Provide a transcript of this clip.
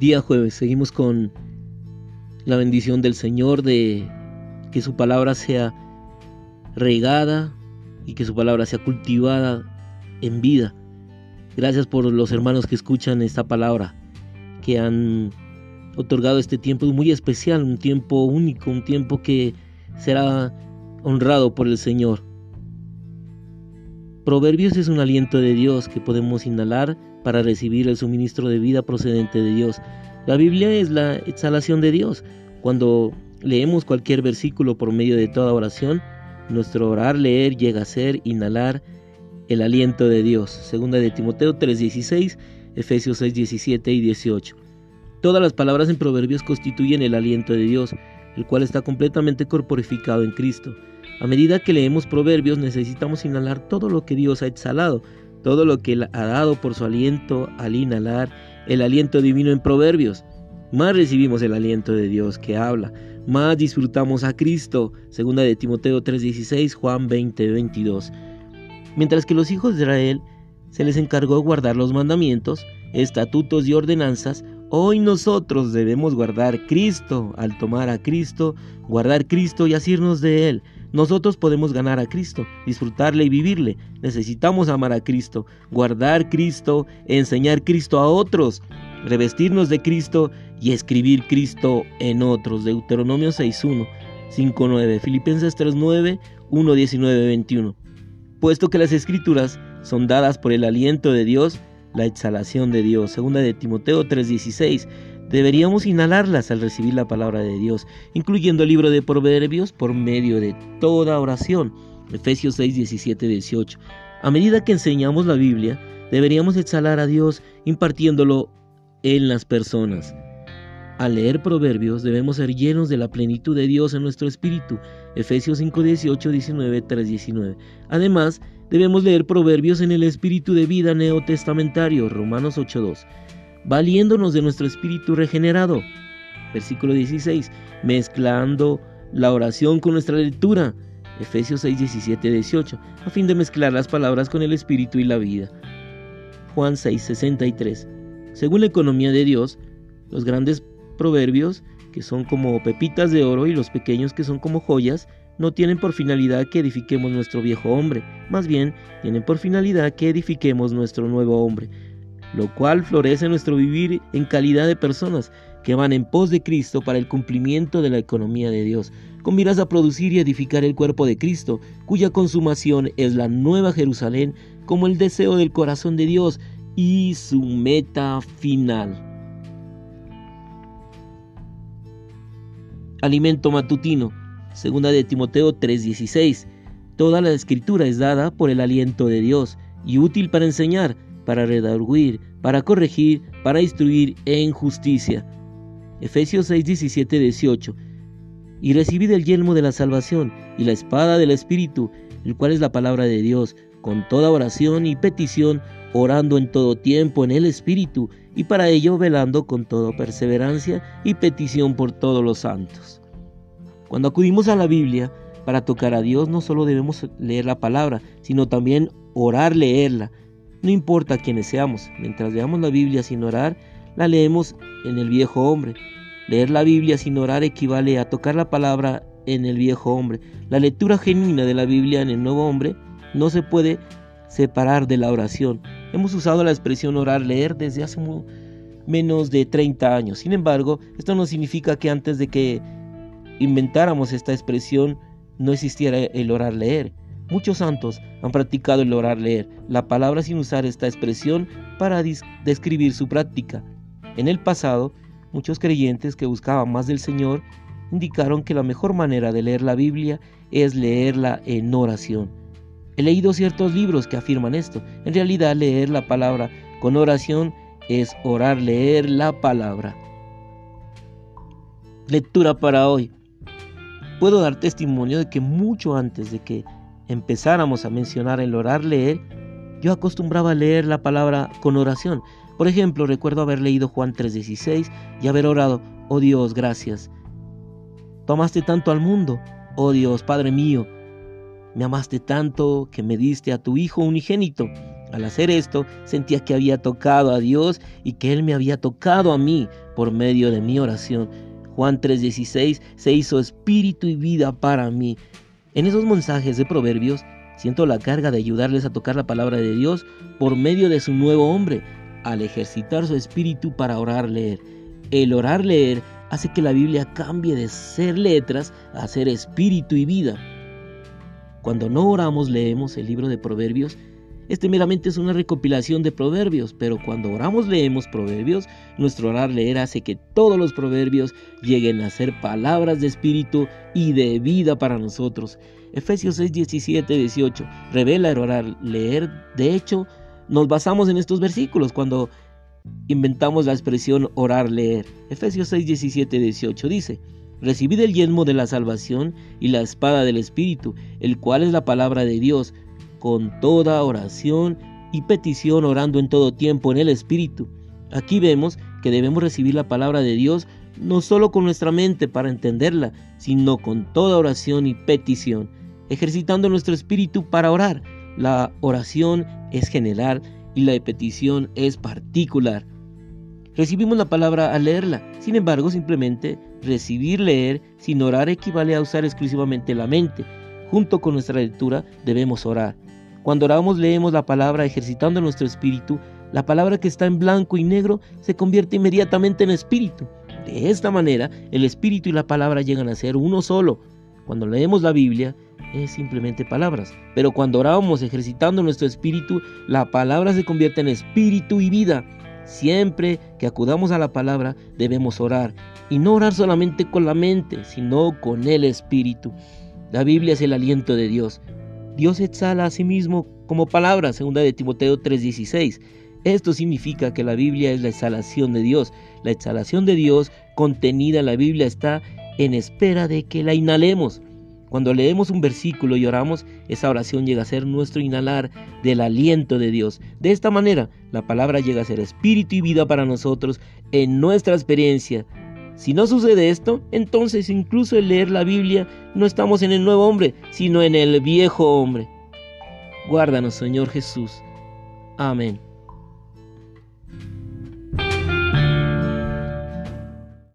Día jueves, seguimos con la bendición del Señor de que su palabra sea regada y que su palabra sea cultivada en vida. Gracias por los hermanos que escuchan esta palabra, que han otorgado este tiempo muy especial, un tiempo único, un tiempo que será honrado por el Señor. Proverbios es un aliento de Dios que podemos inhalar para recibir el suministro de vida procedente de Dios. La Biblia es la exhalación de Dios. Cuando leemos cualquier versículo por medio de toda oración, nuestro orar, leer llega a ser inhalar el aliento de Dios. Segunda de Timoteo 3:16, Efesios 6:17 y 18. Todas las palabras en Proverbios constituyen el aliento de Dios, el cual está completamente corporificado en Cristo. A medida que leemos Proverbios necesitamos inhalar todo lo que Dios ha exhalado, todo lo que ha dado por su aliento al inhalar el aliento divino en Proverbios. Más recibimos el aliento de Dios que habla, más disfrutamos a Cristo, segunda de Timoteo 3:16, Juan 20:22. Mientras que los hijos de Israel se les encargó guardar los mandamientos, estatutos y ordenanzas, hoy nosotros debemos guardar Cristo, al tomar a Cristo, guardar Cristo y asirnos de Él. Nosotros podemos ganar a Cristo, disfrutarle y vivirle. Necesitamos amar a Cristo, guardar Cristo, enseñar Cristo a otros, revestirnos de Cristo y escribir Cristo en otros. Deuteronomio 6.1, 5.9, Filipenses 3.9, 1.19, 21. Puesto que las escrituras son dadas por el aliento de Dios, la exhalación de Dios. Segunda de Timoteo 3:16. Deberíamos inhalarlas al recibir la palabra de Dios, incluyendo el libro de Proverbios por medio de toda oración. Efesios 6, 17, 18. A medida que enseñamos la Biblia, deberíamos exhalar a Dios impartiéndolo en las personas. Al leer Proverbios debemos ser llenos de la plenitud de Dios en nuestro espíritu. Efesios 5, 18, 19, 3, 19. Además, Debemos leer Proverbios en el espíritu de vida neotestamentario, Romanos 8.2, valiéndonos de nuestro espíritu regenerado. Versículo 16, mezclando la oración con nuestra lectura. Efesios 6, 17, 18, a fin de mezclar las palabras con el espíritu y la vida. Juan 6, 63. Según la economía de Dios, los grandes proverbios, que son como pepitas de oro, y los pequeños, que son como joyas, no tienen por finalidad que edifiquemos nuestro viejo hombre, más bien tienen por finalidad que edifiquemos nuestro nuevo hombre, lo cual florece nuestro vivir en calidad de personas que van en pos de Cristo para el cumplimiento de la economía de Dios, con miras a producir y edificar el cuerpo de Cristo, cuya consumación es la nueva Jerusalén como el deseo del corazón de Dios y su meta final. Alimento matutino. Segunda de Timoteo 3:16. Toda la escritura es dada por el aliento de Dios y útil para enseñar, para redarguir, para corregir, para instruir en justicia. Efesios 6, 18. Y recibid el yelmo de la salvación y la espada del Espíritu, el cual es la palabra de Dios, con toda oración y petición, orando en todo tiempo en el Espíritu, y para ello velando con toda perseverancia y petición por todos los santos. Cuando acudimos a la Biblia para tocar a Dios, no solo debemos leer la palabra, sino también orar, leerla. No importa quiénes seamos, mientras leamos la Biblia sin orar, la leemos en el viejo hombre. Leer la Biblia sin orar equivale a tocar la palabra en el viejo hombre. La lectura genuina de la Biblia en el nuevo hombre no se puede separar de la oración. Hemos usado la expresión orar, leer desde hace menos de 30 años. Sin embargo, esto no significa que antes de que inventáramos esta expresión, no existiera el orar leer. Muchos santos han practicado el orar leer, la palabra sin usar esta expresión para describir su práctica. En el pasado, muchos creyentes que buscaban más del Señor indicaron que la mejor manera de leer la Biblia es leerla en oración. He leído ciertos libros que afirman esto. En realidad leer la palabra con oración es orar, leer la palabra. Lectura para hoy puedo dar testimonio de que mucho antes de que empezáramos a mencionar el orar, leer, yo acostumbraba a leer la palabra con oración. Por ejemplo, recuerdo haber leído Juan 3:16 y haber orado, oh Dios, gracias. Tomaste tanto al mundo, oh Dios, Padre mío, me amaste tanto que me diste a tu Hijo unigénito. Al hacer esto, sentía que había tocado a Dios y que Él me había tocado a mí. por medio de mi oración. Juan 3:16 se hizo espíritu y vida para mí. En esos mensajes de Proverbios siento la carga de ayudarles a tocar la palabra de Dios por medio de su nuevo hombre, al ejercitar su espíritu para orar leer. El orar leer hace que la Biblia cambie de ser letras a ser espíritu y vida. Cuando no oramos leemos el libro de Proverbios este meramente es una recopilación de proverbios, pero cuando oramos leemos proverbios, nuestro orar leer hace que todos los proverbios lleguen a ser palabras de espíritu y de vida para nosotros. Efesios 6, 17, 18 revela el orar leer. De hecho, nos basamos en estos versículos cuando inventamos la expresión orar leer. Efesios 6, 17, 18 dice, Recibid el yelmo de la salvación y la espada del Espíritu, el cual es la palabra de Dios con toda oración y petición orando en todo tiempo en el Espíritu. Aquí vemos que debemos recibir la palabra de Dios no solo con nuestra mente para entenderla, sino con toda oración y petición, ejercitando nuestro espíritu para orar. La oración es general y la petición es particular. Recibimos la palabra al leerla, sin embargo simplemente recibir leer sin orar equivale a usar exclusivamente la mente. Junto con nuestra lectura debemos orar. Cuando oramos leemos la palabra ejercitando nuestro espíritu, la palabra que está en blanco y negro se convierte inmediatamente en espíritu. De esta manera, el espíritu y la palabra llegan a ser uno solo. Cuando leemos la Biblia, es simplemente palabras. Pero cuando oramos ejercitando nuestro espíritu, la palabra se convierte en espíritu y vida. Siempre que acudamos a la palabra, debemos orar. Y no orar solamente con la mente, sino con el espíritu. La Biblia es el aliento de Dios. Dios exhala a sí mismo como palabra, segunda de Timoteo 3:16. Esto significa que la Biblia es la exhalación de Dios. La exhalación de Dios contenida en la Biblia está en espera de que la inhalemos. Cuando leemos un versículo y oramos, esa oración llega a ser nuestro inhalar del aliento de Dios. De esta manera, la palabra llega a ser espíritu y vida para nosotros en nuestra experiencia si no sucede esto, entonces incluso el leer la Biblia no estamos en el nuevo hombre, sino en el viejo hombre. Guárdanos, Señor Jesús. Amén.